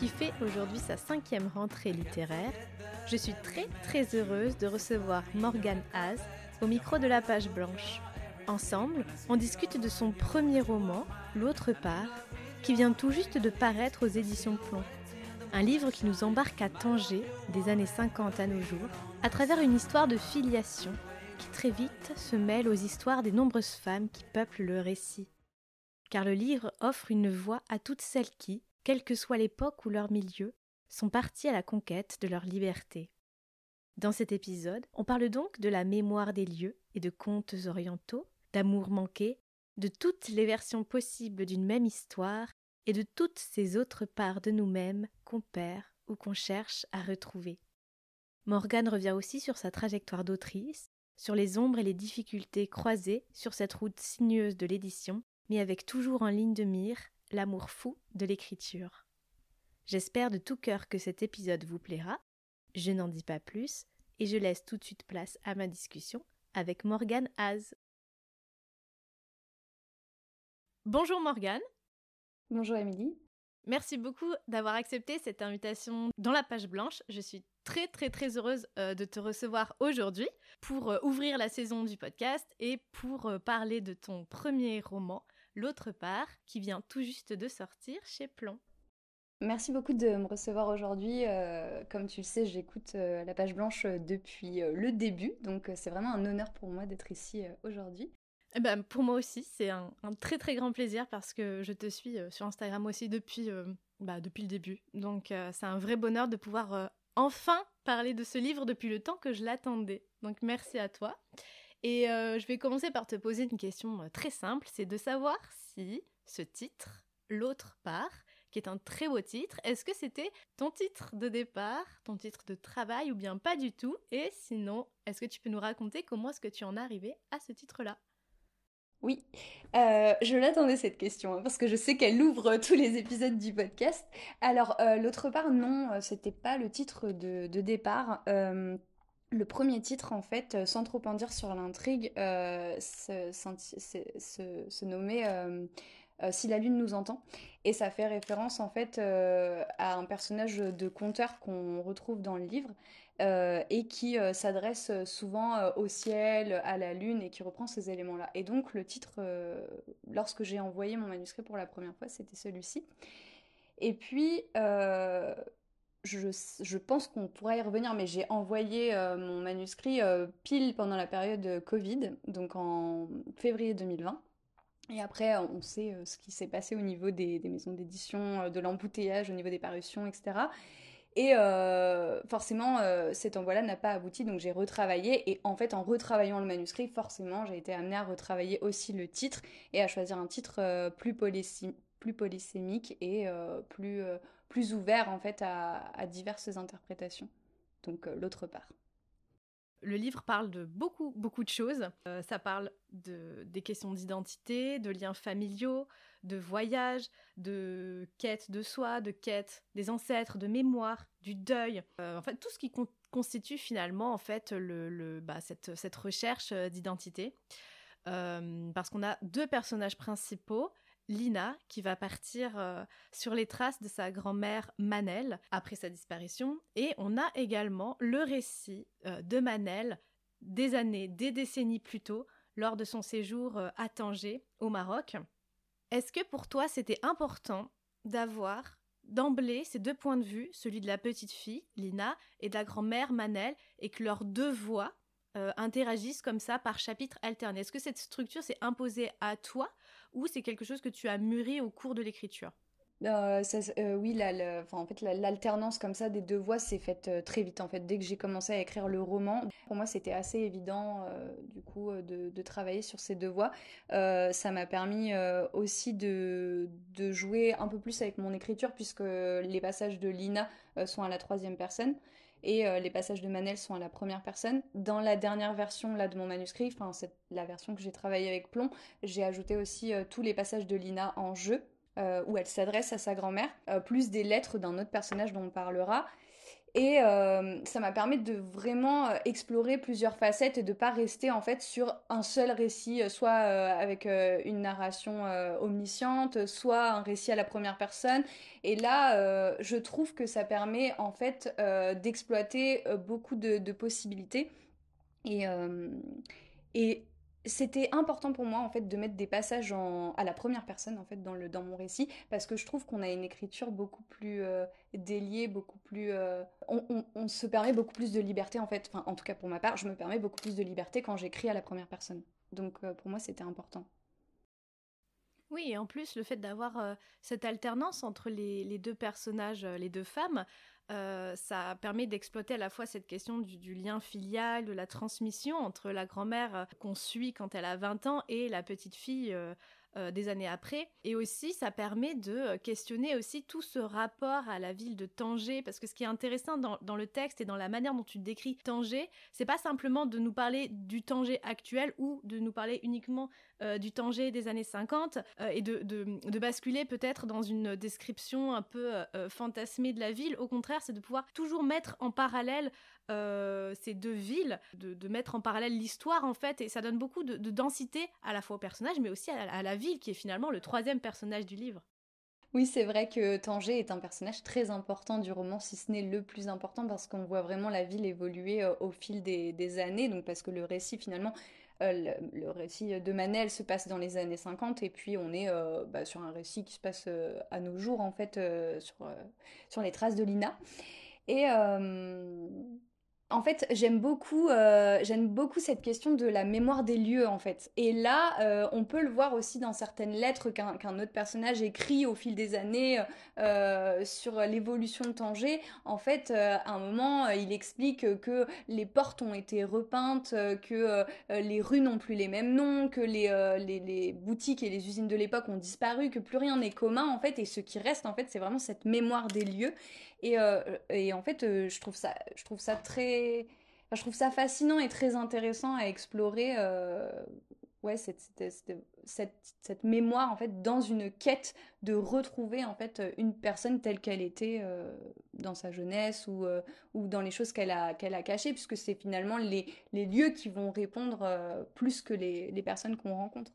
qui fait aujourd'hui sa cinquième rentrée littéraire, je suis très très heureuse de recevoir Morgane Haas au micro de La Page Blanche. Ensemble, on discute de son premier roman, L'autre part, qui vient tout juste de paraître aux éditions Plomb. Un livre qui nous embarque à Tanger, des années 50 à nos jours, à travers une histoire de filiation qui très vite se mêle aux histoires des nombreuses femmes qui peuplent le récit. Car le livre offre une voix à toutes celles qui, quelle que soit l'époque ou leur milieu, sont partis à la conquête de leur liberté. Dans cet épisode, on parle donc de la mémoire des lieux et de contes orientaux, d'amour manqué, de toutes les versions possibles d'une même histoire et de toutes ces autres parts de nous-mêmes qu'on perd ou qu'on cherche à retrouver. Morgane revient aussi sur sa trajectoire d'autrice, sur les ombres et les difficultés croisées sur cette route sinueuse de l'édition, mais avec toujours en ligne de mire l'amour fou de l'écriture. J'espère de tout cœur que cet épisode vous plaira. Je n'en dis pas plus et je laisse tout de suite place à ma discussion avec Morgane Az. Bonjour Morgane. Bonjour Émilie. Merci beaucoup d'avoir accepté cette invitation dans la page blanche. Je suis très très très heureuse euh, de te recevoir aujourd'hui pour euh, ouvrir la saison du podcast et pour euh, parler de ton premier roman, L'autre part, qui vient tout juste de sortir chez Plomb. Merci beaucoup de me recevoir aujourd'hui. Euh, comme tu le sais, j'écoute euh, la page blanche euh, depuis le début, donc c'est vraiment un honneur pour moi d'être ici aujourd'hui. Eh ben, pour moi aussi, c'est un, très très grand plaisir parce que je te suis sur Instagram aussi depuis, bah, depuis le début. Donc c'est un vrai bonheur de pouvoir enfin parler de ce livre depuis le temps que je l'attendais. Donc merci à toi. Et je vais commencer par te poser une question très simple, c'est de savoir si ce titre, L'autre part, qui est un très beau titre. Est-ce que c'était ton titre de départ, ton titre de travail ou bien pas du tout? Et sinon, est-ce que tu peux nous raconter comment est-ce que tu en es arrivé à ce titre-là? Oui, euh, je l'attendais cette question hein, parce que je sais qu'elle ouvre tous les épisodes du podcast. Alors euh, l'autre part, non, euh, c'était pas le titre de, départ. Le premier titre, en fait, sans trop en dire sur l'intrigue, se, se, nommait euh, si la lune nous entend. Et ça fait référence en fait euh, à un personnage de conteur qu'on retrouve dans le livre euh, et qui s'adresse souvent au ciel, à la lune et qui reprend ces éléments-là. Et donc le titre, lorsque j'ai envoyé mon manuscrit pour la première fois, c'était celui-ci. Et puis, je, je, pense qu'on pourra y revenir, mais j'ai envoyé mon manuscrit pile pendant la période Covid, donc en février 2020. Et après, on sait euh, ce qui s'est passé au niveau des, maisons d'édition, euh, de l'embouteillage, au niveau des parutions, etc. Et euh, forcément, cet envoi-là n'a pas abouti, donc j'ai retravaillé. Et en fait, en retravaillant le manuscrit, forcément, j'ai été amenée à retravailler aussi le titre et à choisir un titre plus, plus polysémique et plus, plus ouvert en fait à, diverses interprétations. Donc l'autre part. Le livre parle de beaucoup, beaucoup de choses. Euh, ça parle de, des questions d'identité, de liens familiaux, de voyage, de quête de soi, de quête des ancêtres, de mémoire, du deuil. Euh, en fait, tout ce qui constitue finalement en fait le, bah, cette, cette, recherche euh, d'identité. parce qu'on a deux personnages principaux Lina qui va partir euh, sur les traces de sa grand-mère Manel après sa disparition. Et on a également le récit euh, de Manel des années, des décennies plus tôt, lors de son séjour euh, à Tanger, au Maroc. Est-ce que pour toi c'était important d'avoir d'emblée ces deux points de vue, celui de la petite fille, Lina, et de la grand-mère Manel, et que leurs deux voix interagissent comme ça par chapitre alterné Est-ce que cette structure s'est imposée à toi ou c'est quelque chose que tu as mûri au cours de l'écriture? Euh, euh, oui, en fait, l'alternance comme ça des deux voix s'est faite euh, très vite. En fait, dès que j'ai commencé à écrire le roman, pour moi, c'était assez évident, du coup, de, travailler sur ces deux voix. ça m'a permis aussi de, jouer un peu plus avec mon écriture, puisque les passages de Lina sont à la troisième personne et les passages de Manel sont à la première personne. Dans la dernière version là de mon manuscrit, enfin c'est la version que j'ai travaillée avec Plomb, j'ai ajouté aussi tous les passages de Lina en jeu. Euh, où elle s'adresse à sa grand-mère, euh, plus des lettres d'un autre personnage dont on parlera. Et euh, ça m'a permis de vraiment explorer plusieurs facettes et de pas rester en fait sur un seul récit, soit avec une narration omnisciente, soit un récit à la première personne. Et là, je trouve que ça permet en fait d'exploiter beaucoup de, possibilités. Et c'était important pour moi en fait de mettre des passages à la première personne en fait dans le dans mon récit parce que je trouve qu'on a une écriture beaucoup plus euh, déliée beaucoup plus euh, on, se permet beaucoup plus de liberté en fait. Enfin en tout cas pour ma part je me permets beaucoup plus de liberté quand j'écris à la première personne. Donc euh, pour moi c'était important. Oui, et en plus, le fait d'avoir cette alternance entre les, deux personnages, les deux femmes, euh, ça permet d'exploiter à la fois cette question du, lien filial, de la transmission entre la grand-mère euh, qu'on suit quand elle a 20 ans et la petite fille euh, euh, des années après. Et aussi, ça permet de euh, questionner aussi tout ce rapport à la ville de Tanger, parce que ce qui est intéressant dans, dans le texte et dans la manière dont tu décris Tanger, c'est pas simplement de nous parler du Tanger actuel ou de nous parler uniquement euh, du Tanger des années 50 et de, de, de basculer peut-être dans une description un peu fantasmée de la ville. Au contraire, c'est de pouvoir toujours mettre en parallèle euh, ces deux villes, de, mettre en parallèle l'histoire en fait, et ça donne beaucoup de, densité à la fois au personnage, mais aussi à, la ville qui est finalement le troisième personnage du livre. Oui, c'est vrai que Tanger est un personnage très important du roman, si ce n'est le plus important, parce qu'on voit vraiment la ville évoluer euh, au fil des, années, donc parce que le récit finalement, euh, le, récit de Manel se passe dans les années 50, et puis on est bah, sur un récit qui se passe à nos jours, en fait, sur, sur les traces de Lina. Et en fait, j'aime beaucoup, euh, j'aime beaucoup cette question de la mémoire des lieux, en fait. Et là, euh, on peut le voir aussi dans certaines lettres qu'un autre personnage écrit au fil des années euh, sur l'évolution de Tanger. En fait, à un moment, il explique que les portes ont été repeintes, que les rues n'ont plus les mêmes noms, que les, les, les boutiques et les usines de l'époque ont disparu, que plus rien n'est commun, en fait. Et ce qui reste, en fait, c'est vraiment cette mémoire des lieux. Et, euh, et en fait, euh, je trouve ça, très, je trouve ça fascinant et très intéressant à explorer. Euh, ouais, cette, cette, cette, cette, mémoire en fait dans une quête de retrouver en fait une personne telle qu'elle était dans sa jeunesse ou, ou dans les choses qu'elle a, qu'elle a cachées, puisque c'est finalement les, les, lieux qui vont répondre plus que les, les personnes qu'on rencontre.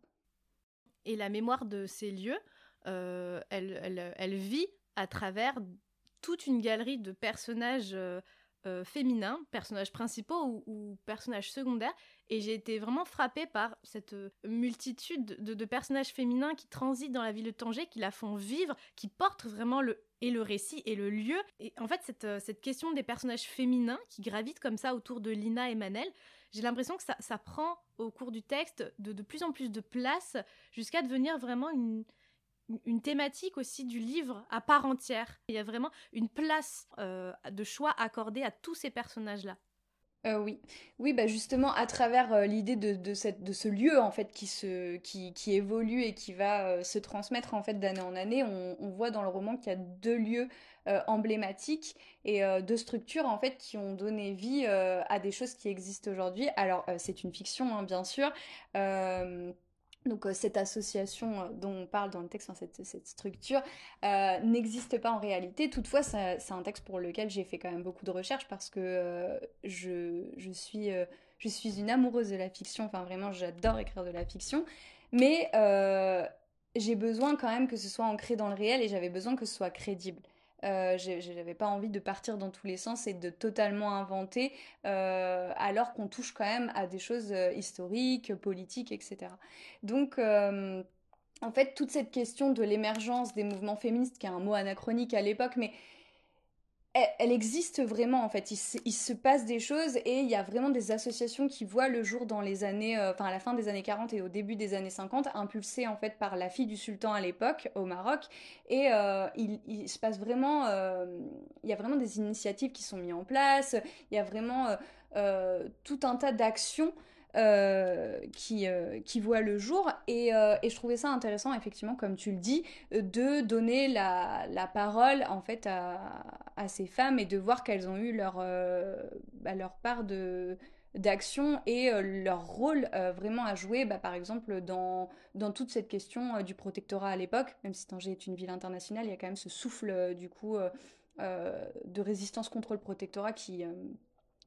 Et la mémoire de ces lieux, elle, elle, elle, vit à travers toute une galerie de personnages euh, euh, féminins, personnages principaux ou, personnages secondaires, et j'ai été vraiment frappée par cette euh, multitude de, personnages féminins qui transitent dans la ville de Tanger, qui la font vivre, qui portent vraiment le et le récit et le lieu. Et en fait, cette, question des personnages féminins qui gravitent comme ça autour de Lina et Manel, j'ai l'impression que ça, prend au cours du texte de, de plus en plus de place jusqu'à devenir vraiment une, une thématique aussi du livre à part entière. Il y a vraiment une place euh, de choix accordée à tous ces personnages-là. Euh, oui, oui, bah justement à travers euh, l'idée de, de, cette, de ce lieu en fait qui se, qui, qui évolue et qui va se transmettre en fait d'année en année, on, voit dans le roman qu'il y a deux lieux emblématiques et deux structures en fait qui ont donné vie à des choses qui existent aujourd'hui. Alors c'est une fiction hein, bien sûr. Donc euh, cette association euh, dont on parle dans le texte, cette, structure, euh, n'existe pas en réalité. Toutefois, c'est un texte pour lequel j'ai fait quand même beaucoup de recherches parce que je suis une amoureuse de la fiction. Enfin, vraiment, j'adore écrire de la fiction. Mais j'ai besoin quand même que ce soit ancré dans le réel et j'avais besoin que ce soit crédible. Euh, J'avais pas envie de partir dans tous les sens et de totalement inventer, euh, alors qu'on touche quand même à des choses euh, historiques, politiques, etc. Donc, euh, en fait, toute cette question de l'émergence des mouvements féministes, qui est un mot anachronique à l'époque, mais elle, existe vraiment en fait. Il se, passe des choses et il y a vraiment des associations qui voient le jour dans les années, euh, enfin à la fin des années 40 et au début des années 50, impulsées en fait par la fille du sultan à l'époque au Maroc. Et euh, il, se passe vraiment, euh, il y a vraiment des initiatives qui sont mises en place. Il y a vraiment tout un tas d'actions euh, qui, euh, voit le jour. Et, euh, et, je trouvais ça intéressant, effectivement, comme tu le dis, de donner la, parole en fait à, ces femmes et de voir qu'elles ont eu leur, bah, leur part de d'action et leur rôle vraiment à jouer, bah, par exemple, dans, dans toute cette question du protectorat à l'époque, même si Tanger est une ville internationale, il y a quand même ce souffle, du coup, de résistance contre le protectorat qui,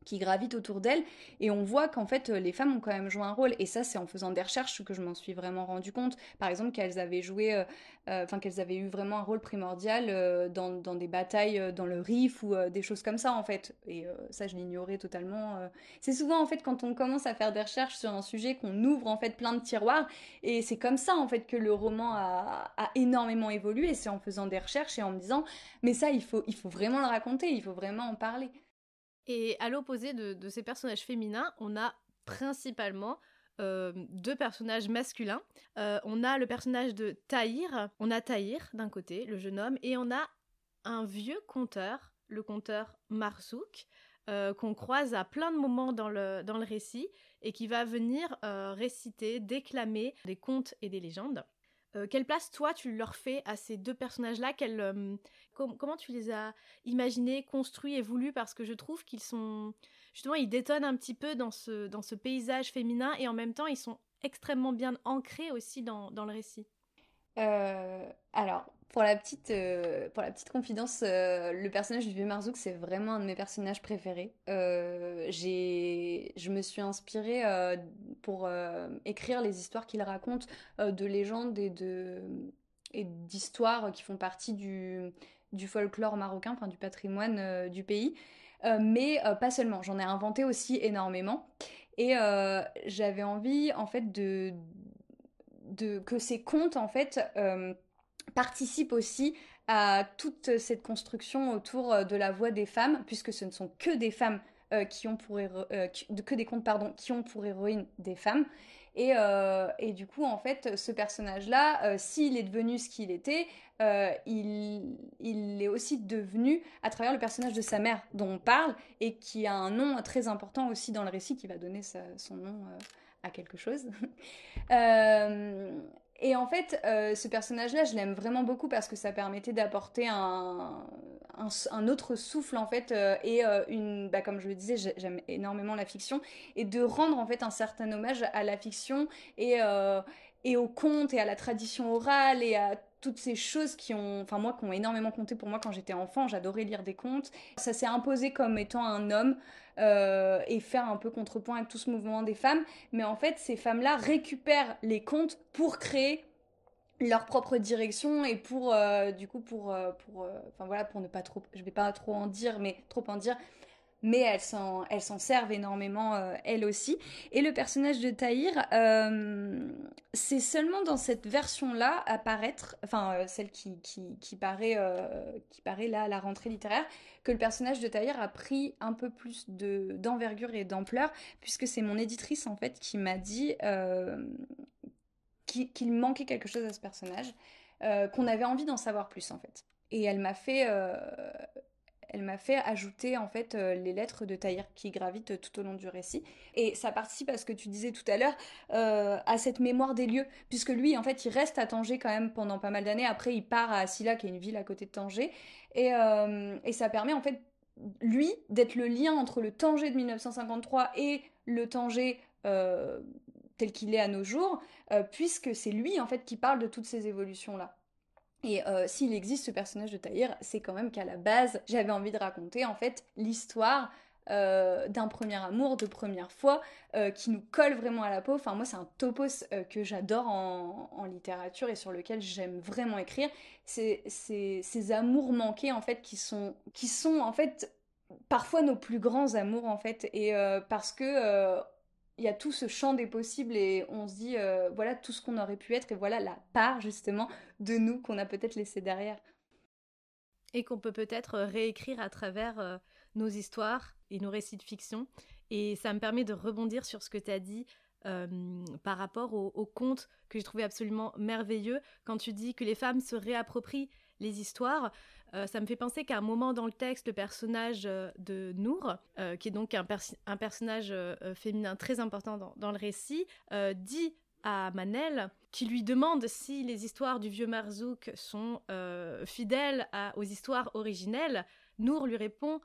qui gravitent autour d'elle. Et on voit qu'en fait les femmes ont quand même joué un rôle. Et ça c'est en faisant des recherches que je m'en suis vraiment rendu compte. Par exemple qu'elles avaient joué euh, euh, enfin qu'elles avaient eu vraiment un rôle primordial euh, dans, dans, des batailles dans le Rif ou des choses comme ça en fait. Et ça je l'ignorais totalement c'est souvent en fait quand on commence à faire des recherches sur un sujet qu'on ouvre en fait plein de tiroirs. Et c'est comme ça en fait que le roman a, a énormément évolué. C'est en faisant des recherches et en me disant mais ça il faut il faut vraiment le raconter. Il faut vraiment en parler et à l'opposé de, ces personnages féminins, on a principalement euh, deux personnages masculins. Euh, on a le personnage de Tahir, on a Tahir d'un côté, le jeune homme, et on a un vieux conteur, le conteur Marzouk, euh, qu'on croise à plein de moments dans le, dans le récit et qui va venir réciter, déclamer des contes et des légendes. Euh, quelle place, toi, tu leur fais à ces deux personnages-là? Euh, Comment tu les as imaginés, construits et voulus Parce que je trouve qu'ils sont... Justement, ils détonnent un petit peu dans ce, dans ce paysage féminin et en même temps, ils sont extrêmement bien ancrés aussi dans, dans le récit. Euh, alors, pour la petite, euh, pour la petite confidence, euh, le personnage du vieux Marzouk, c'est vraiment un de mes personnages préférés. j'ai, je me suis inspirée pour écrire les histoires qu'il raconte de légendes et de et d'histoires qui font partie du, du folklore marocain, du patrimoine du pays. mais pas seulement, j'en ai inventé aussi énormément. Et j'avais envie, en fait, de, que ces contes en fait euh, participent aussi à toute cette construction autour euh, de la voix des femmes, puisque ce ne sont que des femmes euh, qui ont pour que des contes pardon qui ont pour héroïne des femmes. Et, et du coup, en fait, ce personnage-là, s'il est devenu ce qu'il était, il, il est aussi devenu à travers le personnage de sa mère dont on parle et qui a un nom très important aussi dans le récit qui va donner son nom à quelque chose. Euh, et en fait, euh, ce personnage-là, je l'aime vraiment beaucoup parce que ça permettait d'apporter un, un, autre souffle en fait euh, et une, bah, comme je le disais, j'aime énormément la fiction et de rendre en fait un certain hommage à la fiction et et au conte et à la tradition orale et à toutes ces choses qui ont, enfin moi, qui ont énormément compté pour moi quand j'étais enfant. J'adorais lire des contes. Ça s'est imposé comme étant un homme euh, et faire un peu contrepoint avec tout ce mouvement des femmes. Mais en fait, ces femmes-là récupèrent les contes pour créer leur propre direction et pour euh, du coup pour euh, pour enfin voilà pour ne pas trop je vais pas trop en dire mais trop en dire mais elles s'en, elles s'en servent énormément euh, elles aussi. Et le personnage de Tahir, euh, c'est seulement dans cette version-là apparaître, enfin euh, celle qui, qui, qui paraît, qui paraît là à la rentrée littéraire, que le personnage de Tahir a pris un peu plus de, d'envergure et d'ampleur, puisque c'est mon éditrice en fait qui m'a dit qu'il manquait quelque chose à ce personnage, qu'on avait envie d'en savoir plus en fait. Et elle m'a fait elle m'a fait ajouter en fait euh, les lettres de Tahir qui gravitent tout au long du récit. Et ça participe à ce que tu disais tout à l'heure, euh, à cette mémoire des lieux, puisque lui en fait il reste à Tanger quand même pendant pas mal d'années. Après il part à Silla qui est une ville à côté de Tanger, et, euh, et ça permet en fait lui d'être le lien entre le Tanger de 1953 et le Tanger tel qu'il est à nos jours, puisque c'est lui en fait qui parle de toutes ces évolutions là. Et euh, s'il existe ce personnage de Tahir, c'est quand même qu'à la base, j'avais envie de raconter en fait l'histoire euh, d'un premier amour, de première fois, euh, qui nous colle vraiment à la peau. Enfin, moi, c'est un topos que j'adore en, littérature et sur lequel j'aime vraiment écrire. C'est ces amours manqués, en fait, qui sont, qui sont, en fait, parfois nos plus grands amours, en fait. Et parce que il y a tout ce champ des possibles et on se dit euh, voilà tout ce qu'on aurait pu être et voilà la part justement de nous qu'on a peut-être laissé derrière. et qu'on peut peut-être réécrire à travers nos histoires et nos récits de fiction. Et ça me permet de rebondir sur ce que tu as dit par rapport au, au conte que j'ai trouvé absolument merveilleux quand tu dis que les femmes se réapproprient les histoires. Euh, ça me fait penser qu'à un moment dans le texte, le personnage euh, de Nour, euh, qui est donc un, personnage féminin très important dans, le récit, dit à Manel, qui lui demande si les histoires du vieux Marzouk sont fidèles aux histoires originelles. Nour lui répond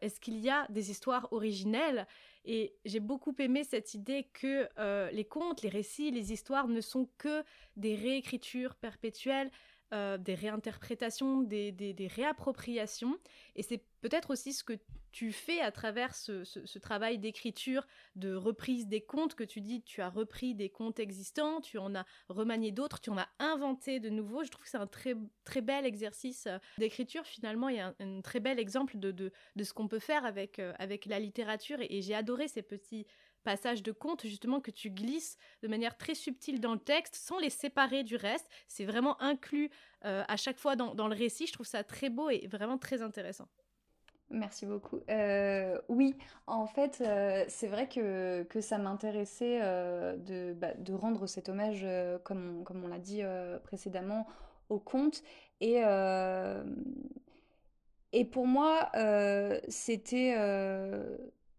Est-ce qu'il y a des histoires originelles? Et j'ai beaucoup aimé cette idée que les contes, les récits, les histoires ne sont que des réécritures perpétuelles euh, des réinterprétations, des, réappropriations. Et c'est peut-être aussi ce que tu fais à travers ce, travail d'écriture, de reprise des contes que tu dis, tu as repris des contes existants, tu en as remanié d'autres, tu en as inventé de nouveaux. Je trouve que c'est un très, très bel exercice euh, d'écriture finalement et un, un, très bel exemple de, ce qu'on peut faire avec, euh, avec la littérature. et j'ai adoré ces petits passages de contes justement que tu glisses de manière très subtile dans le texte sans les séparer du reste. C'est vraiment inclus euh, à chaque fois dans, le récit. Je trouve ça très beau et vraiment très intéressant. Merci beaucoup. Euh, oui, en fait, euh, c'est vrai que, que ça m'intéressait de, bah, de, rendre cet hommage, comme on, comme on l'a dit précédemment, au conte. Et, et pour moi, c'était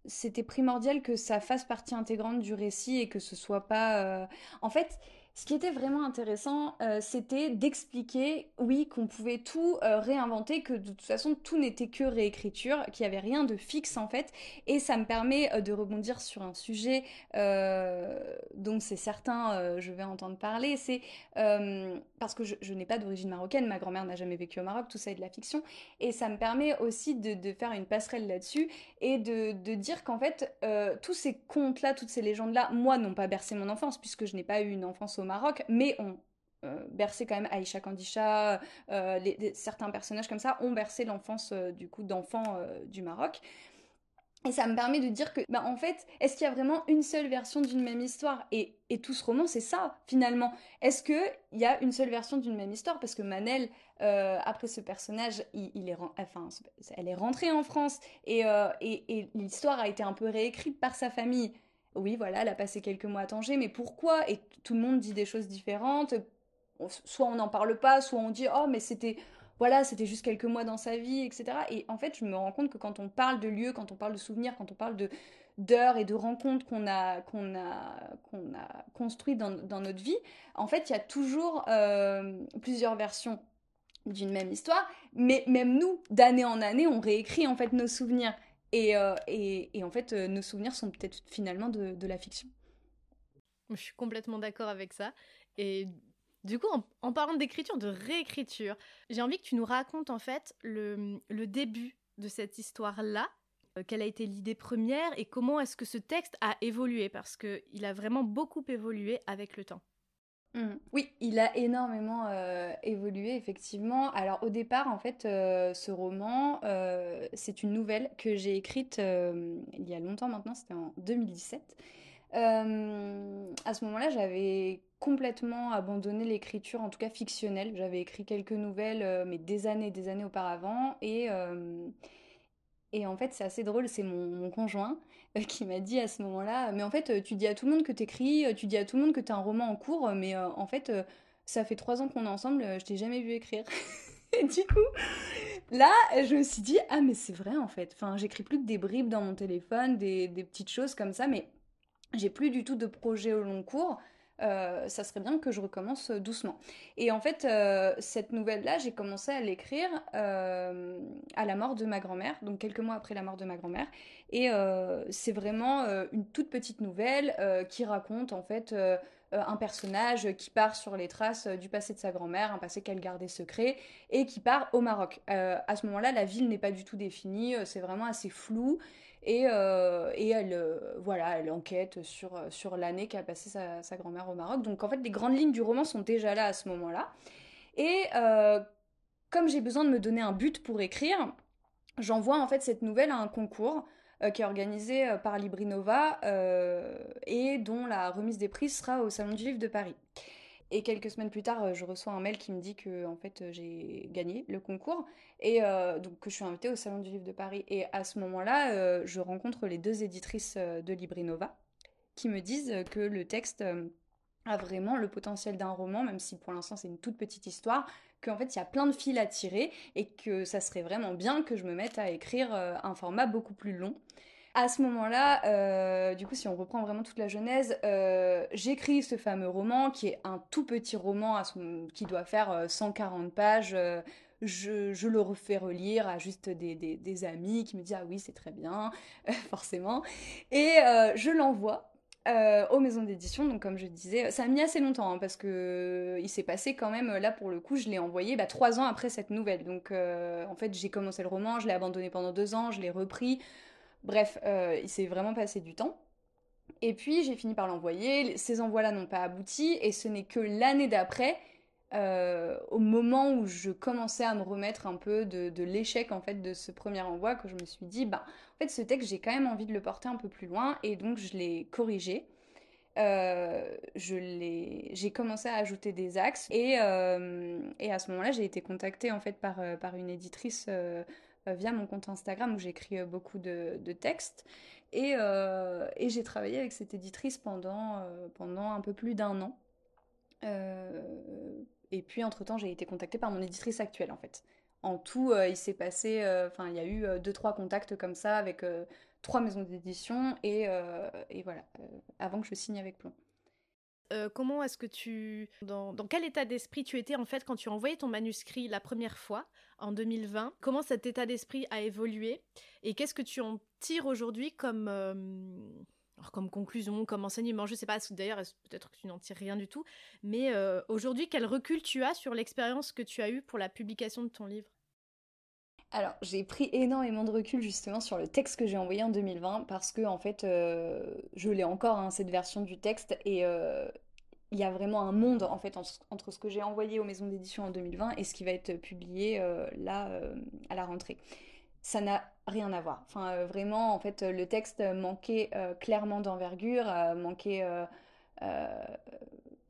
c'était primordial que ça fasse partie intégrante du récit et que ce soit pas. Euh, en fait, ce qui était vraiment intéressant, euh, c'était d'expliquer, oui, qu'on pouvait tout euh, réinventer, que de toute façon tout n'était que réécriture, qu'il n'y avait rien de fixe en fait. Et ça me permet euh, de rebondir sur un sujet dont c'est certain, je vais entendre parler. C'est parce que je, n'ai pas d'origine marocaine, ma grand-mère n'a jamais vécu au Maroc, tout ça est de la fiction. Et ça me permet aussi de, faire une passerelle là-dessus et de, de dire qu'en fait, tous ces contes-là, toutes ces légendes-là, moi, n'ont pas bercé mon enfance puisque je n'ai pas eu une enfance au Maroc, mais on euh, bercé quand même Aïcha Kandisha, euh, certains personnages comme ça ont bercé l'enfance euh, du coup d'enfants du Maroc. Et ça me permet de dire que, bah, en fait, est-ce qu'il y a vraiment une seule version d'une même histoire? Et, et, tout ce roman, c'est ça, finalement. Est-ce qu'il y a une seule version d'une même histoire? Parce que Manel, après ce personnage, il, est, enfin, elle est rentrée en France et, et l'histoire a été un peu réécrite par sa famille oui, voilà, elle a passé quelques mois à Tanger, mais pourquoi? Et tout le monde dit des choses différentes. Soit on n'en parle pas, soit on dit oh mais c'était voilà, c'était juste quelques mois dans sa vie, etc. Et en fait, je me rends compte que quand on parle de lieux, quand on parle de souvenirs, quand on parle de d'heures et de rencontres qu'on a qu'on a a construit dans, notre vie, en fait, il y a toujours euh, plusieurs versions d'une même histoire, mais même nous, d'année en année, on réécrit en fait nos souvenirs. Euh, et, et, en fait, euh, nos souvenirs sont peut-être finalement de, la fiction. Je suis complètement d'accord avec ça. Et du coup, en, parlant d'écriture, de réécriture, j'ai envie que tu nous racontes en fait le, début de cette histoire-là. Euh, quelle a été l'idée première et comment est-ce que ce texte a évolué Parce qu'il a vraiment beaucoup évolué avec le temps. Mmh. Oui, il a énormément euh, évolué, effectivement. Alors au départ, en fait, euh, ce roman, euh, c'est une nouvelle que j'ai écrite il y a longtemps maintenant, c'était en 2017. à ce moment-là, j'avais complètement abandonné l'écriture, en tout cas fictionnelle. J'avais écrit quelques nouvelles, mais des années et des années auparavant. Et, et en fait, c'est assez drôle, c'est mon, conjoint euh, qui m'a dit à ce moment-là, mais en fait, euh, tu dis à tout le monde que tu écris, euh, tu dis à tout le monde que tu as un roman en cours, mais en fait, ça fait trois ans qu'on est ensemble, je t'ai jamais vu écrire. et du coup, là, je me suis dit, ah mais c'est vrai en fait, enfin, j'écris plus que des bribes dans mon téléphone, des, des petites choses comme ça, mais j'ai plus du tout de projet au long cours. Euh, ça serait bien que je recommence euh, doucement. Et en fait, euh, cette nouvelle-là, j'ai commencé à l'écrire à la mort de ma grand-mère, donc quelques mois après la mort de ma grand-mère. Et c'est vraiment une toute petite nouvelle qui raconte en fait un personnage qui part sur les traces du passé de sa grand-mère, un passé qu'elle gardait secret, et qui part au Maroc. à ce moment-là, la ville n'est pas du tout définie, c'est vraiment assez flou. Et, euh, et elle, euh, voilà, elle enquête sur, euh, l'année qu'a passé sa, sa grand-mère au Maroc. Donc en fait, les grandes lignes du roman sont déjà là à ce moment-là. Et comme j'ai besoin de me donner un but pour écrire, j'envoie en fait cette nouvelle à un concours qui est organisé par Librinova et dont la remise des prix sera au Salon du Livre de Paris. Et quelques semaines plus tard, je reçois un mail qui me dit que en fait j'ai gagné le concours et donc que je suis invitée au Salon du Livre de Paris. Et à ce moment-là, je rencontre les deux éditrices de Librinova qui me disent que le texte a vraiment le potentiel d'un roman, même si pour l'instant c'est une toute petite histoire, qu'en fait il y a plein de fils à tirer et que ça serait vraiment bien que je me mette à écrire euh, un format beaucoup plus long. À ce moment-là, euh, du coup, si on reprend vraiment toute la genèse, euh, j'écris ce fameux roman qui est un tout petit roman qui doit faire 140 pages. Je, le refais relire à juste des, amis qui me disent ah oui c'est très bien forcément et je l'envoie euh, aux maisons d'édition. Donc comme je disais, ça a mis assez longtemps hein, parce que euh, il s'est passé quand même là pour le coup, je l'ai envoyé bah, trois ans après cette nouvelle. Donc euh, en fait j'ai commencé le roman, je l'ai abandonné pendant deux ans, je l'ai repris. Bref, il s'est vraiment passé du temps. Et puis j'ai fini par l'envoyer. Ces envois-là n'ont pas abouti et ce n'est que l'année d'après. au moment où je commençais à me remettre un peu de, l'échec en fait de ce premier envoi que je me suis dit bah en fait, ce texte, j'ai quand même envie de le porter un peu plus loin et donc je l'ai corrigé. Euh, j'ai commencé à ajouter des axes et, euh, et à ce moment-là, j'ai été contactée en fait par, euh, par une éditrice via mon compte Instagram où j'écris beaucoup de, textes. Et, et j'ai travaillé avec cette éditrice pendant, un peu plus d'un an. et puis, entre-temps, j'ai été contactée par mon éditrice actuelle, en fait en tout, euh, il s'est passé, euh, enfin, il y a eu euh, deux, trois contacts comme ça avec trois maisons d'édition et, voilà, avant que je signe avec Plomb. Comment est-ce que tu... Dans, quel état d'esprit tu étais en fait quand tu as envoyé ton manuscrit la première fois en 2020 Comment cet état d'esprit a évolué? Et qu'est-ce que tu en tires aujourd'hui comme, comme conclusion, comme enseignement? Je sais pas, d'ailleurs peut-être que tu n'en tires rien du tout, mais aujourd'hui quel recul tu as sur l'expérience que tu as eue pour la publication de ton livre? Alors, j'ai pris énormément de recul justement sur le texte que j'ai envoyé en 2020 parce que en fait, euh, je l'ai encore hein, cette version du texte et euh, il y a vraiment un monde en fait entre ce que j'ai envoyé aux maisons d'édition en 2020 et ce qui va être publié euh, là à la rentrée. Ça n'a rien à voir. Enfin, vraiment, en fait, le texte manquait clairement d'envergure, manquait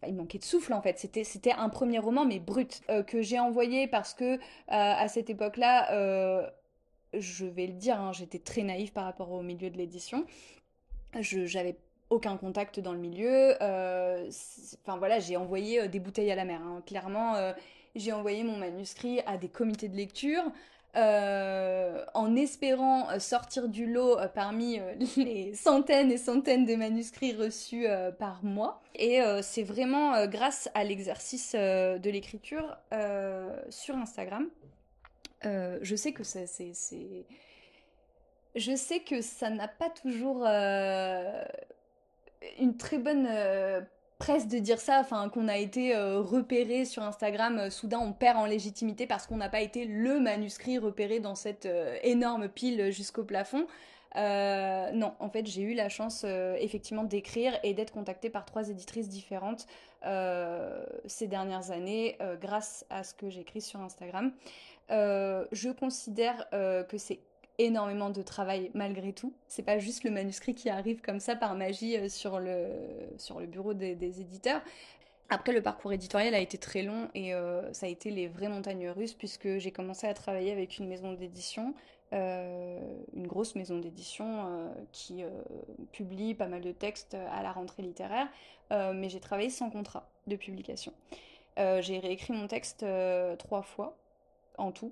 il manquait de souffle en fait. C'était, c'était un premier roman mais brut euh, que j'ai envoyé parce que euh, à cette époque-là, euh, je vais le dire, hein, j'étais très naïve par rapport au milieu de l'édition. Je, j'avais aucun contact dans le milieu. Enfin voilà, j'ai envoyé des bouteilles à la mer. Hein. Clairement, j'ai envoyé mon manuscrit à des comités de lecture. Euh, en espérant euh, sortir du lot euh, parmi les centaines et centaines de manuscrits reçus par mois. Et c'est vraiment grâce à l'exercice de l'écriture sur Instagram. je sais que c'est... Je sais que ça n'a pas toujours une très bonne presque de dire ça, enfin qu'on a été euh, repéré sur Instagram, euh, soudain on perd en légitimité parce qu'on n'a pas été le manuscrit repéré dans cette euh, énorme pile jusqu'au plafond. non, en fait j'ai eu la chance effectivement d'écrire et d'être contactée par trois éditrices différentes ces dernières années grâce à ce que j'écris sur Instagram. je considère que c'est énormément de travail malgré tout. C'est pas juste le manuscrit qui arrive comme ça par magie euh, sur le, sur le bureau des, éditeurs. Après, le parcours éditorial a été très long et euh, ça a été les vraies montagnes russes puisque j'ai commencé à travailler avec une maison d'édition, euh, une grosse maison d'édition qui publie pas mal de textes à la rentrée littéraire, mais j'ai travaillé sans contrat de publication. j'ai réécrit mon texte trois fois en tout,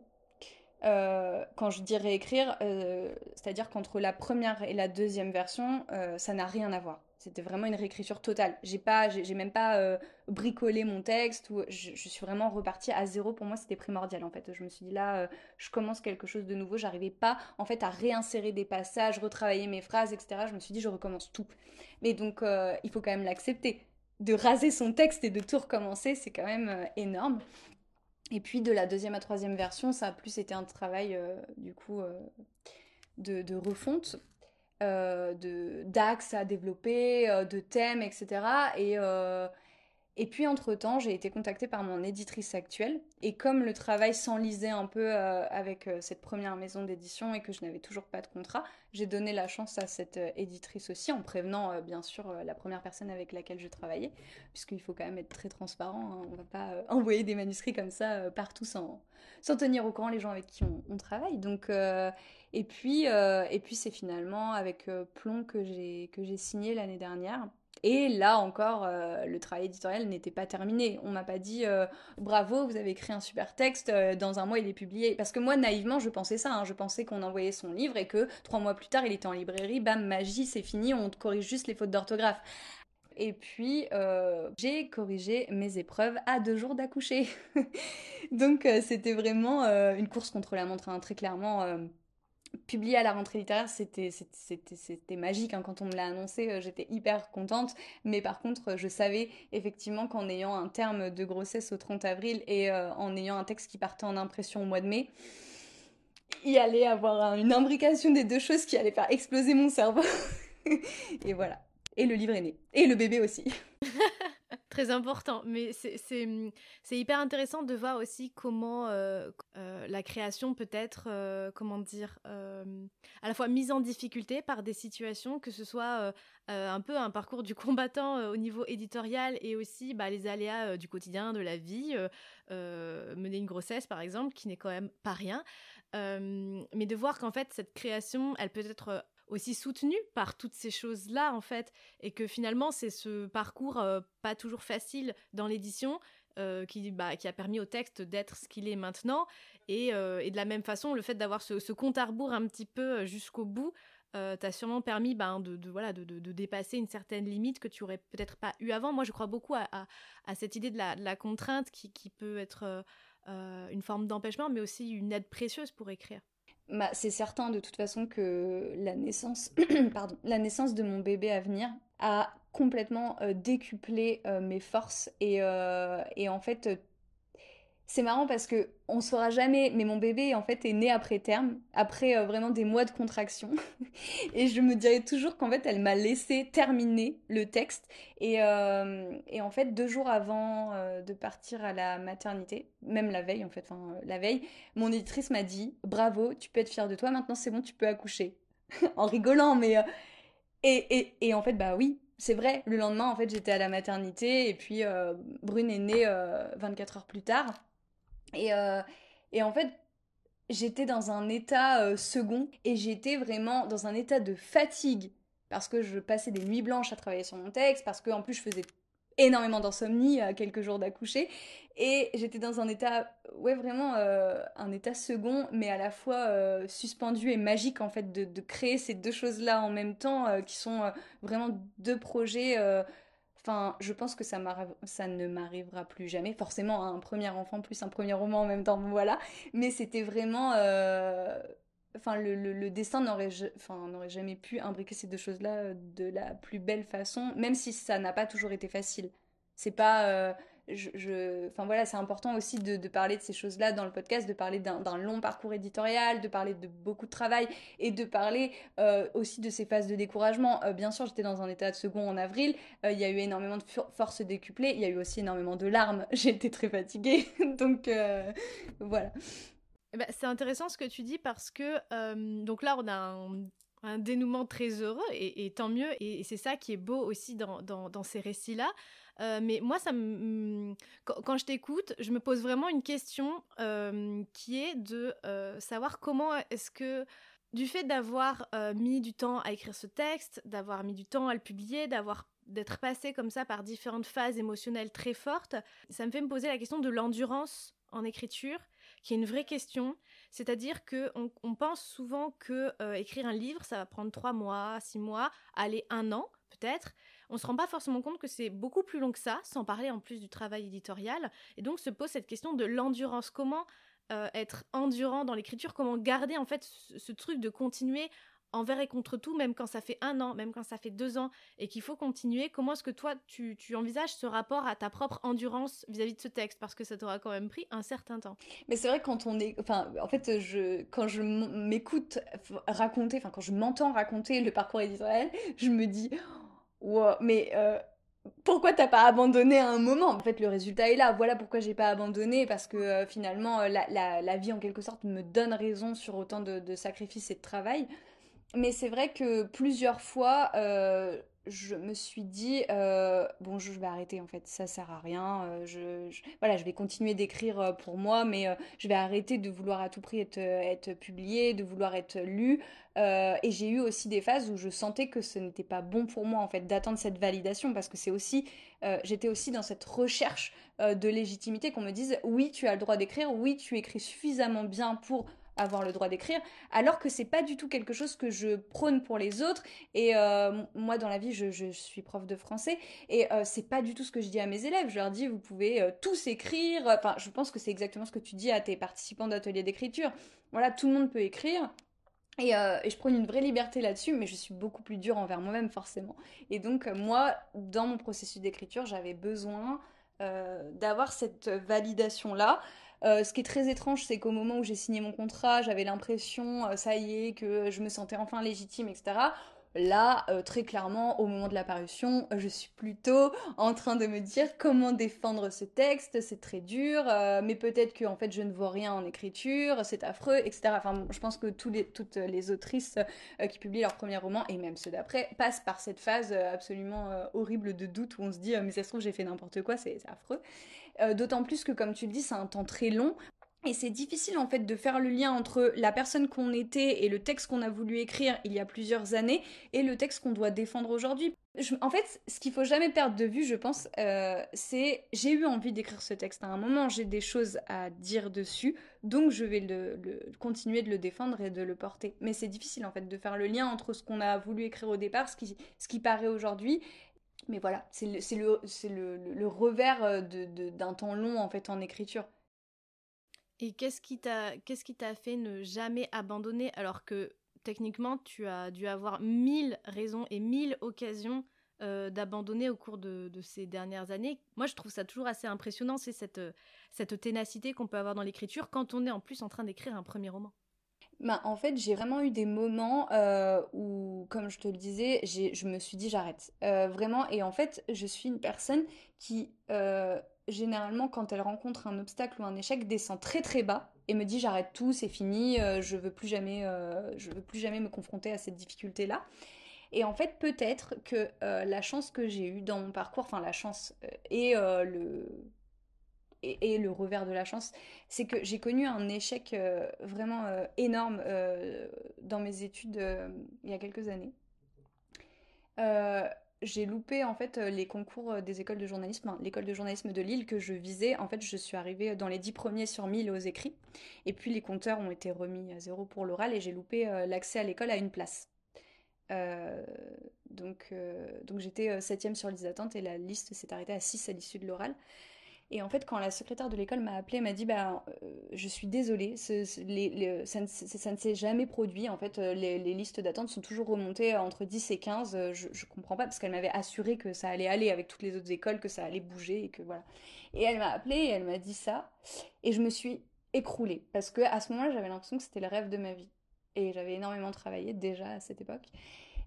euh, quand je dis réécrire, euh, c'est-à-dire qu'entre la première et la deuxième version, euh, ça n'a rien à voir. C'était vraiment une réécriture totale. J'ai pas, j'ai même pas bricolé mon texte ou je, suis vraiment repartie à zéro. Pour moi, c'était primordial en fait. Je me suis dit là, je commence quelque chose de nouveau. J'arrivais pas en fait à réinsérer des passages, retravailler mes phrases, etc. Je me suis dit je recommence tout. Mais donc il faut quand même l'accepter. De raser son texte et de tout recommencer, c'est quand même énorme. Et puis de la deuxième à troisième version, ça a plus été un travail euh, du coup euh, de, refonte, euh, de d'axes à développer, de thèmes, etc. Et, Et puis entre-temps, j'ai été contactée par mon éditrice actuelle. Et comme le travail s'enlisait un peu euh, avec euh, cette première maison d'édition et que je n'avais toujours pas de contrat, j'ai donné la chance à cette euh, éditrice aussi, en prévenant bien sûr la première personne avec laquelle je travaillais, puisqu'il faut quand même être très transparent. Hein. On ne va pas envoyer des manuscrits comme ça partout sans, tenir au courant les gens avec qui on, travaille. Donc, et puis, et puis c'est finalement avec Plomb que j'ai signé l'année dernière. Et là encore, euh, le travail éditorial n'était pas terminé. On m'a pas dit euh, bravo, vous avez écrit un super texte, euh, dans un mois il est publié. Parce que moi, naïvement, je pensais ça. Hein. Je pensais qu'on envoyait son livre et que trois mois plus tard, il était en librairie, bam, magie, c'est fini, on corrige juste les fautes d'orthographe. Et puis, j'ai corrigé mes épreuves à deux jours d'accoucher. Donc, c'était vraiment une course contre la montre, hein, très clairement publié à la rentrée littéraire, c'était magique. Hein. Quand on me l'a annoncé, euh, j'étais hyper contente. Mais par contre, je savais effectivement qu'en ayant un terme de grossesse au 30 avril et euh, en ayant un texte qui partait en impression au mois de mai, il allait avoir une imbrication des deux choses qui allait faire exploser mon cerveau. et voilà. Et le livre est né. Et le bébé aussi. Très important, mais c'est hyper intéressant de voir aussi comment euh, euh, la création peut être, euh, comment dire, à la fois mise en difficulté par des situations, que ce soit un peu un parcours du combattant au niveau éditorial et aussi bah, les aléas du quotidien, de la vie, mener une grossesse par exemple, qui n'est quand même pas rien, mais de voir qu'en fait cette création, elle peut être aussi soutenu par toutes ces choses-là, en fait, et que finalement, c'est ce parcours euh, pas toujours facile dans l'édition euh, qui, bah, qui a permis au texte d'être ce qu'il est maintenant. Et, euh, de la même façon, le fait d'avoir ce, compte à rebours un petit peu jusqu'au bout, t'a sûrement permis bah, de, de, voilà, de, de, dépasser une certaine limite que tu aurais peut-être pas eu avant. Moi, je crois beaucoup à, à, cette idée de la, la, contrainte qui, qui peut être une forme d'empêchement, mais aussi une aide précieuse pour écrire. Bah, c'est certain de toute façon que la naissance, pardon, la naissance de mon bébé à venir a complètement euh, décuplé euh, mes forces et, euh, et en fait c'est marrant parce que on saura jamais, mais mon bébé en fait est né après terme, après euh, vraiment des mois de contraction. et je me dirais toujours qu'en fait elle m'a laissé terminer le texte. Et, euh, en fait deux jours avant euh, de partir à la maternité, même la veille en fait, la veille, mon éditrice m'a dit bravo, tu peux être fière de toi, maintenant c'est bon, tu peux accoucher. en rigolant, mais et, en fait bah oui, c'est vrai. Le lendemain en fait j'étais à la maternité et puis Brune est née 24 heures plus tard. Et, euh, et en fait, j'étais dans un état euh, second et j'étais vraiment dans un état de fatigue parce que je passais des nuits blanches à travailler sur mon texte, parce qu'en plus je faisais énormément d'insomnie à quelques jours d'accoucher et j'étais dans un état ouais vraiment euh, un état second mais à la fois suspendu et magique en fait de, de, créer ces deux choses là en même temps qui sont vraiment deux projets Enfin, je pense que ça, ne m'arrivera plus jamais. Forcément, un premier enfant plus un premier roman en même temps, voilà. Mais c'était vraiment... Euh, enfin, le, le, destin n'aurait jamais pu imbriquer ces deux choses-là de la plus belle façon, même si ça n'a pas toujours été facile. C'est pas... Euh, voilà, c'est important aussi de, parler de ces choses-là dans le podcast, de parler d'un long parcours éditorial, de parler de beaucoup de travail et de parler euh, aussi de ces phases de découragement. Euh, bien sûr, j'étais dans un état de second en avril, euh, il y a eu énormément de forces décuplées, il y a eu aussi énormément de larmes, j'étais très fatiguée, donc voilà. Eh ben, c'est intéressant ce que tu dis parce que donc là on a un, dénouement très heureux et, tant mieux et, c'est ça qui est beau aussi dans, ces récits-là. Euh, mais moi, ça quand, je t'écoute, je me pose vraiment une question euh, qui est de euh, savoir comment est-ce que, du fait d'avoir mis du temps à écrire ce texte, d'avoir mis du temps à le publier, d'avoir d'être passé comme ça par différentes phases émotionnelles très fortes, ça me fait me poser la question de l'endurance en écriture, qui est une vraie question. C'est-à-dire que on, pense souvent que écrire un livre, ça va prendre trois mois, six mois, aller un an peut-être on se rend pas forcément compte que c'est beaucoup plus long que ça, sans parler en plus du travail éditorial. Et donc se pose cette question de l'endurance. Comment euh, être endurant dans l'écriture? Comment garder en fait ce, truc de continuer envers et contre tout, même quand ça fait un an, même quand ça fait deux ans, et qu'il faut continuer, comment est-ce que toi, tu, envisages ce rapport à ta propre endurance vis-à-vis de ce texte? Parce que ça t'aura quand même pris un certain temps. Mais c'est vrai quand on est... Enfin, en fait, je, quand je m'écoute raconter, enfin, quand je m'entends raconter le parcours éditorial, je me dis mais euh, pourquoi t'as pas abandonné à un moment? En fait, le résultat est là. Voilà pourquoi j'ai pas abandonné, parce que euh, finalement, la, vie, en quelque sorte, me donne raison sur autant de, sacrifices et de travail. Mais c'est vrai que plusieurs fois, euh, je me suis dit euh, bon je vais arrêter en fait ça sert à rien euh, je, voilà je vais continuer d'écrire pour moi mais je vais arrêter de vouloir à tout prix être être publié de vouloir être lu et j'ai eu aussi des phases où je sentais que ce n'était pas bon pour moi en fait d'attendre cette validation parce que c'est aussi j'étais aussi dans cette recherche de légitimité qu'on me dise oui tu as le droit d'écrire oui tu écris suffisamment bien pour avoir le droit d'écrire, alors que c'est pas du tout quelque chose que je prône pour les autres. Et euh, moi, dans la vie, je, suis prof de français, et euh, c'est pas du tout ce que je dis à mes élèves. Je leur dis, vous pouvez euh, tous écrire. Enfin, je pense que c'est exactement ce que tu dis à tes participants d'ateliers d'écriture. Voilà, tout le monde peut écrire. Et, et, je prône une vraie liberté là-dessus, mais je suis beaucoup plus dure envers moi-même, forcément. Et donc, moi, dans mon processus d'écriture, j'avais besoin d'avoir cette validation-là. Euh, ce qui est très étrange, c'est qu'au moment où j'ai signé mon contrat, j'avais l'impression, euh, ça y est, que je me sentais enfin légitime, etc. Là, euh, très clairement, au moment de la parution, je suis plutôt en train de me dire comment défendre ce texte, c'est très dur, mais peut-être que en fait je ne vois rien en écriture, c'est affreux, etc. Enfin, je pense que toutes les autrices qui publient leur premier roman, et même ceux d'après, passent par cette phase absolument horrible de doute où on se dit mais ça se trouve j'ai fait n'importe quoi, c'est affreux. Euh, d'autant plus que, comme tu le dis, c'est un temps très long. Et c'est difficile en fait de faire le lien entre la personne qu'on était et le texte qu'on a voulu écrire il y a plusieurs années et le texte qu'on doit défendre aujourd'hui. En fait, ce qu'il faut jamais perdre de vue, je pense, euh, c'est j'ai eu envie d'écrire ce texte à un moment, j'ai des choses à dire dessus, donc je vais continuer de le défendre et de le porter. Mais c'est difficile en fait de faire le lien entre ce qu'on a voulu écrire au départ, ce qui paraît aujourd'hui, mais voilà, c'est le, le, le, revers euh, d'un temps long en fait en écriture. Et qu'est-ce qui t'a fait ne jamais abandonner alors que techniquement tu as dû avoir mille raisons et mille occasions euh, d'abandonner au cours de, de, ces dernières années? Moi je trouve ça toujours assez impressionnant, c'est cette, cette ténacité qu'on peut avoir dans l'écriture quand on est en plus en train d'écrire un premier roman. Bah, en fait, j'ai vraiment eu des moments euh, où, comme je te le disais, je me suis dit j'arrête. Euh, vraiment, et en fait, je suis une personne qui, euh, généralement, quand elle rencontre un obstacle ou un échec, descend très très bas et me dit j'arrête tout, c'est fini, je veux plus jamais, je veux plus jamais me confronter à cette difficulté-là. Et en fait, peut-être que la chance que j'ai eue dans mon parcours, enfin la chance et le et, le revers de la chance, c'est que j'ai connu un échec euh, vraiment euh, énorme euh, dans mes études il y a quelques années. j'ai loupé en fait les concours des écoles de journalisme, l'école de journalisme de Lille que je visais. En fait, je suis arrivée dans les dix premiers sur 1000 aux écrits. Et puis les compteurs ont été remis à zéro pour l'oral et j'ai loupé l'accès à l'école à une place. donc donc j'étais septième sur liste d'attente et la liste s'est arrêtée à 6 à l'issue de l'oral. Et en fait, quand la secrétaire de l'école m'a appelée, m'a dit bah, euh, Je suis désolée, ça, ne, s'est jamais produit. En fait, euh, les, listes d'attente sont toujours remontées entre 10 et 15. Euh, je, ne comprends pas parce qu'elle m'avait assuré que ça allait aller avec toutes les autres écoles, que ça allait bouger et que voilà. Et elle m'a appelée et elle m'a dit ça. Et je me suis écroulée parce que à ce moment-là, j'avais l'impression que c'était le rêve de ma vie. Et j'avais énormément travaillé déjà à cette époque.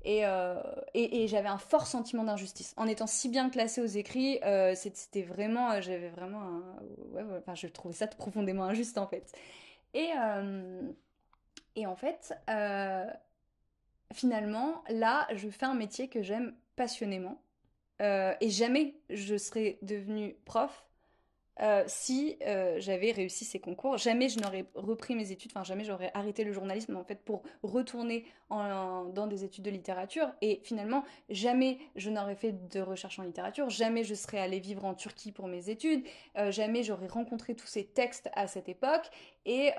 Euh, et, j'avais un fort sentiment d'injustice. En étant si bien classée aux écrits, euh, c'était vraiment, euh, j'avais vraiment un, je trouvais ça profondément injuste en fait. Et, et en fait, finalement, là, je fais un métier que j'aime passionnément. et jamais je serais devenue prof euh, si euh, j'avais réussi ces concours. Jamais je n'aurais repris mes études, enfin jamais j'aurais arrêté le journalisme en fait pour retourner dans des études de littérature. Et finalement, jamais je n'aurais fait de recherche en littérature, jamais je serais allée vivre en Turquie pour mes études, euh, jamais j'aurais rencontré tous ces textes à cette époque, et,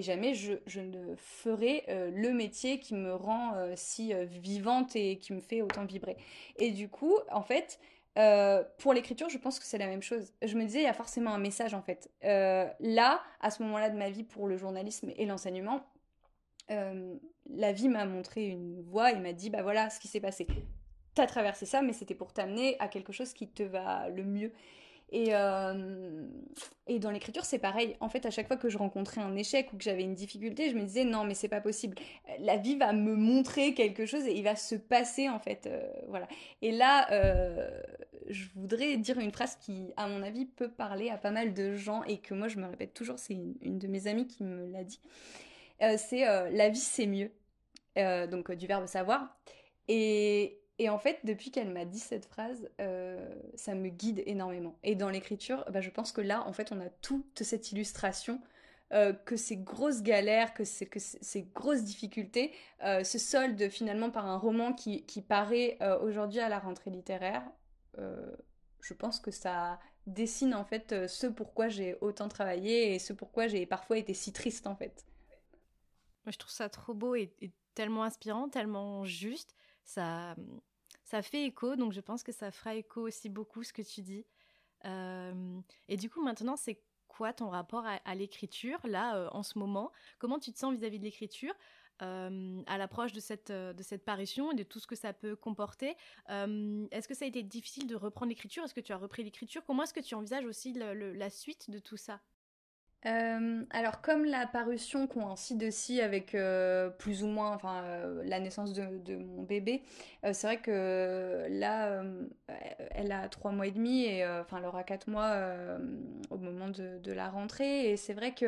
jamais je, je, ne ferais le métier qui me rend si vivante et qui me fait autant vibrer. Et du coup, en fait, euh, pour l'écriture, je pense que c'est la même chose. Je me disais, il y a forcément un message en fait. Euh, là, à ce moment-là de ma vie pour le journalisme et l'enseignement, euh, la vie m'a montré une voie et m'a dit, bah voilà ce qui s'est passé. T'as traversé ça, mais c'était pour t'amener à quelque chose qui te va le mieux. Et, et dans l'écriture, c'est pareil. En fait, à chaque fois que je rencontrais un échec ou que j'avais une difficulté, je me disais non, mais c'est pas possible. La vie va me montrer quelque chose et il va se passer en fait, voilà. Et là, je voudrais dire une phrase qui, à mon avis, peut parler à pas mal de gens et que moi je me répète toujours, c'est une, de mes amies qui me l'a dit. c'est la vie c'est mieux, donc du verbe savoir. Et, et en fait, depuis qu'elle m'a dit cette phrase, ça me guide énormément. Et dans l'écriture, bah, je pense que là, en fait, on a toute cette illustration euh, que ces grosses galères, que, ces grosses difficultés euh, se soldent finalement par un roman qui, paraît euh, aujourd'hui à la rentrée littéraire. je pense que ça dessine en fait ce pourquoi j'ai autant travaillé et ce pourquoi j'ai parfois été si triste en fait. Moi, je trouve ça trop beau et, tellement inspirant, tellement juste. Ça, ça fait écho, donc je pense que ça fera écho aussi beaucoup ce que tu dis. et du coup, maintenant, c'est quoi ton rapport à, l'écriture, là, euh, en ce moment? Comment tu te sens vis-à-vis de l'écriture euh, à l'approche de cette, euh, de cette parution et de tout ce que ça peut comporter? est-ce que ça a été difficile de reprendre l'écriture? Est-ce que tu as repris l'écriture? Comment est-ce que tu envisages aussi la suite de tout ça? Euh, alors comme la parution coïncide aussi avec euh, plus ou moins enfin, euh, la naissance de, mon bébé, c'est vrai que là, elle a trois mois et demi et enfin elle aura quatre mois au moment de, de, la rentrée. Et c'est vrai que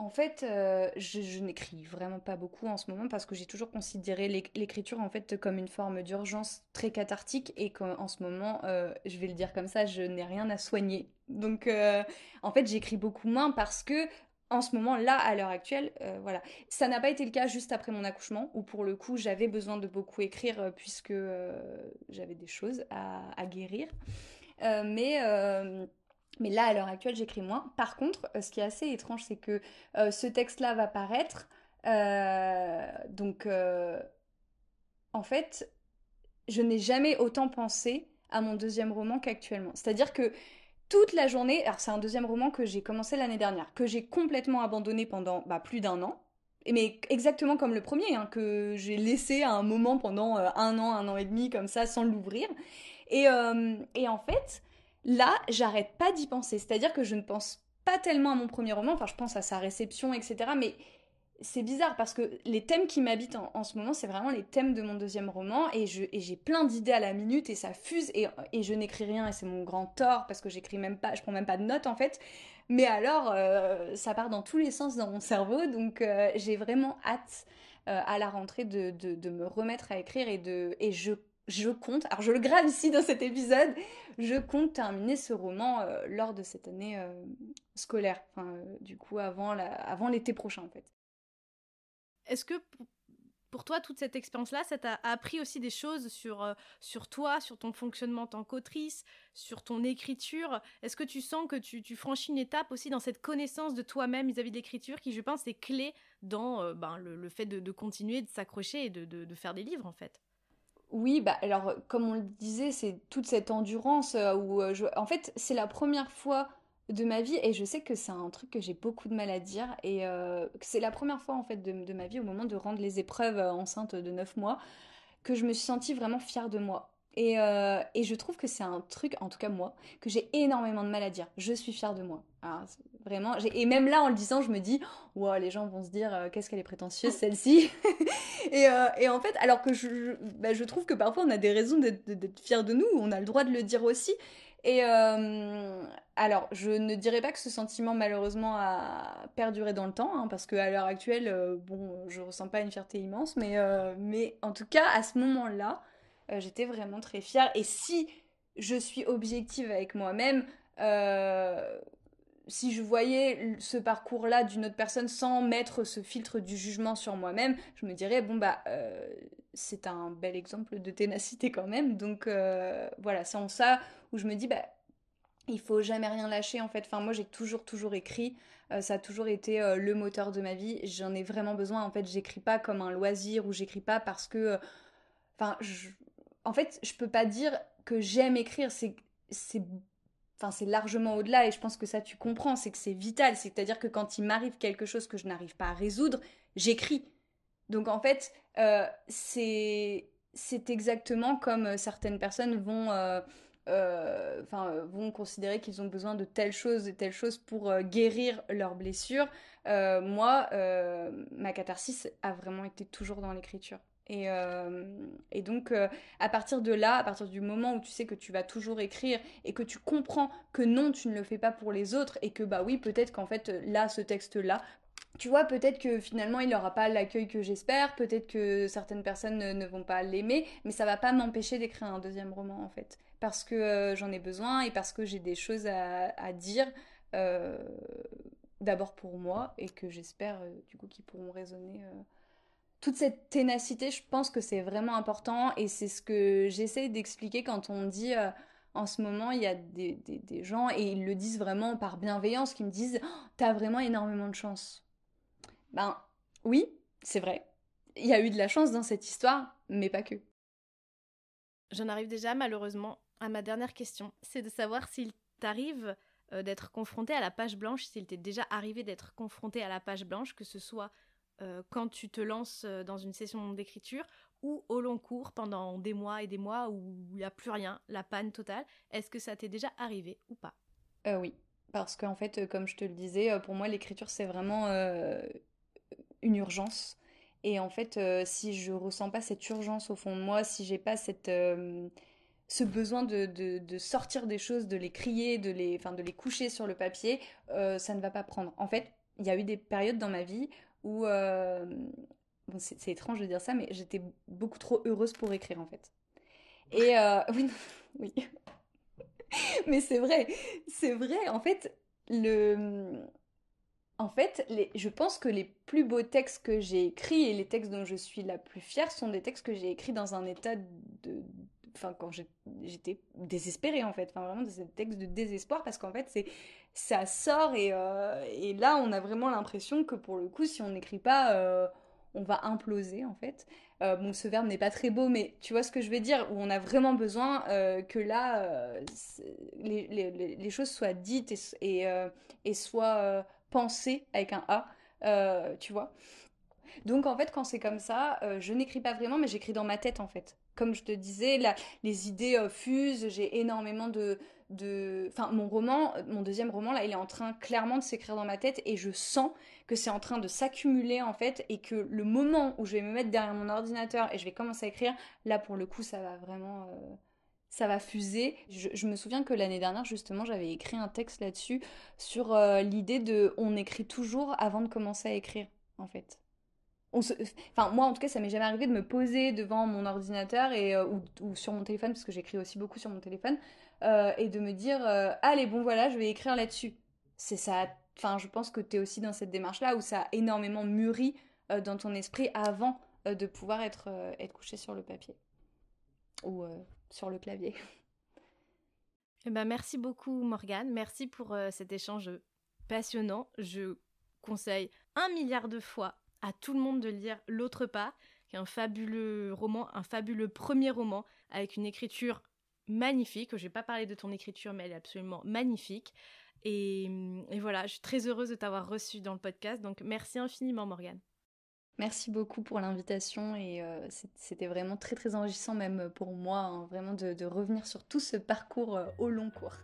en fait, euh, je, n'écris vraiment pas beaucoup en ce moment parce que j'ai toujours considéré l'écriture en fait comme une forme d'urgence très cathartique et qu'en ce moment, euh, je vais le dire comme ça, je n'ai rien à soigner. Donc, euh, en fait, j'écris beaucoup moins parce que en ce moment, là, à l'heure actuelle, voilà. Ça n'a pas été le cas juste après mon accouchement, où pour le coup, j'avais besoin de beaucoup écrire puisque j'avais des choses à, à guérir. mais mais là, à l'heure actuelle, j'écris moins. Par contre, euh, ce qui est assez étrange, c'est que euh, ce texte-là va paraître. Euh, donc, en fait, je n'ai jamais autant pensé à mon deuxième roman qu'actuellement. C'est-à-dire que toute la journée, alors c'est un deuxième roman que j'ai commencé l'année dernière, que j'ai complètement abandonné pendant bah, plus d'un an, mais exactement comme le premier, hein, que j'ai laissé à un moment pendant un an, un an et demi, comme ça, sans l'ouvrir. Et, et en fait, Là, j'arrête pas d'y penser. C'est-à-dire que je ne pense pas tellement à mon premier roman, enfin je pense à sa réception, etc. Mais c'est bizarre parce que les thèmes qui m'habitent en, ce moment, c'est vraiment les thèmes de mon deuxième roman et j'ai plein d'idées à la minute et ça fuse et, je n'écris rien et c'est mon grand tort parce que j'écris même pas, je prends même pas de notes en fait. Mais alors, euh, ça part dans tous les sens dans mon cerveau donc euh, j'ai vraiment hâte euh, à la rentrée de, me remettre à écrire et, de, et je je compte, alors je le grave ici dans cet épisode, je compte terminer ce roman euh, lors de cette année euh, scolaire, euh, du coup avant, l'été prochain en fait. Est-ce que pour toi, toute cette expérience-là, ça t'a appris aussi des choses sur, toi, sur ton fonctionnement en tant qu'autrice, sur ton écriture? Est-ce que tu sens que tu, franchis une étape aussi dans cette connaissance de toi-même vis-à-vis de l'écriture qui, je pense, est clé dans ben, le, fait de, continuer, de s'accrocher et de faire des livres en fait? Oui, bah alors comme on le disait, c'est toute cette endurance euh, où euh, en fait c'est la première fois de ma vie et je sais que c'est un truc que j'ai beaucoup de mal à dire et euh, c'est la première fois en fait de, ma vie au moment de rendre les épreuves enceintes de 9 mois que je me suis sentie vraiment fière de moi. Et, et je trouve que c'est un truc, en tout cas moi, que j'ai énormément de mal à dire. Je suis fière de moi. Alors, vraiment, et même là en le disant, je me dis, wow, les gens vont se dire, qu'est-ce qu'elle est prétentieuse celle-ci. Euh, et, en fait, alors que je, bah, je, trouve que parfois on a des raisons d'être fiers de nous, on a le droit de le dire aussi. Et euh, alors, je ne dirais pas que ce sentiment malheureusement a perduré dans le temps, hein, parce qu'à l'heure actuelle, euh, bon, je ressens pas une fierté immense, mais en tout cas, à ce moment-là, j'étais vraiment très fière. Et si je suis objective avec moi-même, si je voyais ce parcours-là d'une autre personne sans mettre ce filtre du jugement sur moi-même, je me dirais, bon, bah, euh, c'est un bel exemple de ténacité quand même. Donc euh, voilà, c'est en ça où je me dis, bah, il faut jamais rien lâcher en fait. Enfin, moi, j'ai toujours, toujours écrit. Euh, ça a toujours été le moteur de ma vie. J'en ai vraiment besoin. En fait, j'écris pas comme un loisir ou j'écris pas parce que. Enfin, en fait, je peux pas dire que j'aime écrire. C'est c'est Enfin, c'est largement au-delà et je pense que ça tu comprends, c'est que c'est vital. C'est-à-dire que quand il m'arrive quelque chose que je n'arrive pas à résoudre, j'écris. Donc en fait, euh, c'est c'est exactement comme euh, certaines personnes vont euh, vont considérer qu'ils ont besoin de telle chose et telle chose pour guérir leurs blessures. moi, ma catharsis a vraiment été toujours dans l'écriture. Et, et donc, à partir de là, à partir du moment où tu sais que tu vas toujours écrire et que tu comprends que non, tu ne le fais pas pour les autres et que bah oui, peut-être qu'en fait, là, ce texte-là, tu vois, peut-être que finalement, il n'aura pas l'accueil que j'espère, peut-être que certaines personnes ne, vont pas l'aimer, mais ça va pas m'empêcher d'écrire un deuxième roman, en fait. Parce que j'en ai besoin et parce que j'ai des choses à, dire, d'abord pour moi, et que j'espère, du coup, qu'ils pourront résonner toute cette ténacité, je pense que c'est vraiment important et c'est ce que j'essaie d'expliquer quand on dit euh, en ce moment, il y a des, gens et ils le disent vraiment par bienveillance qui me disent oh, T'as vraiment énormément de chance. Ben oui, c'est vrai. Il y a eu de la chance dans cette histoire, mais pas que. J'en arrive déjà malheureusement à ma dernière question. C'est de savoir s'il t'arrive euh, d'être confronté à la page blanche, s'il t'est déjà arrivé d'être confronté à la page blanche, que ce soit euh, quand tu te lances euh, dans une session d'écriture ou au long cours pendant des mois et des mois où il n'y a plus rien, la panne totale. Est-ce que ça t'est déjà arrivé ou pas? Euh, Oui, parce qu'en fait, comme je te le disais, pour moi l'écriture c'est vraiment une urgence. Et en fait, si je ressens pas cette urgence au fond de moi, si j'ai pas cette ce besoin de, de, sortir des choses, de les crier, de les, enfin, de les coucher sur le papier, ça ne va pas prendre. En fait, il y a eu des périodes dans ma vie où euh, c'est étrange de dire ça, mais j'étais beaucoup trop heureuse pour écrire en fait. Et euh, oui, oui. mais c'est vrai, c'est vrai. En fait, le, en fait, les... je pense que les plus beaux textes que j'ai écrits et les textes dont je suis la plus fière sont des textes que j'ai écrits dans un état de, enfin quand j'étais désespérée en fait, enfin vraiment des textes de désespoir parce qu'en fait ça sort euh, et, là on a vraiment l'impression que pour le coup si on n'écrit pas euh, on va imploser en fait. Euh, bon ce verbe n'est pas très beau mais tu vois ce que je veux dire où on a vraiment besoin que là les, choses soient dites et, et soient pensées avec un A, tu vois. Donc en fait quand c'est comme ça, je n'écris pas vraiment mais j'écris dans ma tête en fait comme je te disais, les idées euh, fusent, j'ai énormément de, de... Enfin, mon roman, euh, mon deuxième roman, là, il est en train clairement de s'écrire dans ma tête et je sens que c'est en train de s'accumuler, en fait, et que le moment où je vais me mettre derrière mon ordinateur et je vais commencer à écrire, là, pour le coup, ça va vraiment... Euh, ça va fuser. Je, me souviens que l'année dernière, justement, j'avais écrit un texte là-dessus sur l'idée de on écrit toujours avant de commencer à écrire, en fait enfin moi en tout cas ça m'est jamais arrivé de me poser devant mon ordinateur et euh, ou, sur mon téléphone parce que j'écris aussi beaucoup sur mon téléphone euh, et de me dire euh, allez bon voilà je vais écrire là-dessus. C'est ça enfin je pense que tu es aussi dans cette démarche là où ça a énormément mûri dans ton esprit avant de pouvoir être être couché sur le papier. Ou sur le clavier. Eh ben merci beaucoup Morgane. Merci pour cet échange passionnant. Je conseille un milliard de fois à tout le monde de lire L'autre pas, qui est un fabuleux roman, un fabuleux premier roman avec une écriture magnifique. Je vais pas parler de ton écriture, mais elle est absolument magnifique. Et, voilà, je suis très heureuse de t'avoir reçu dans le podcast. Donc merci infiniment, Morgane. Merci beaucoup pour l'invitation et euh, c'était vraiment très très enrichissant même pour moi, hein, vraiment de, revenir sur tout ce parcours euh, au long cours.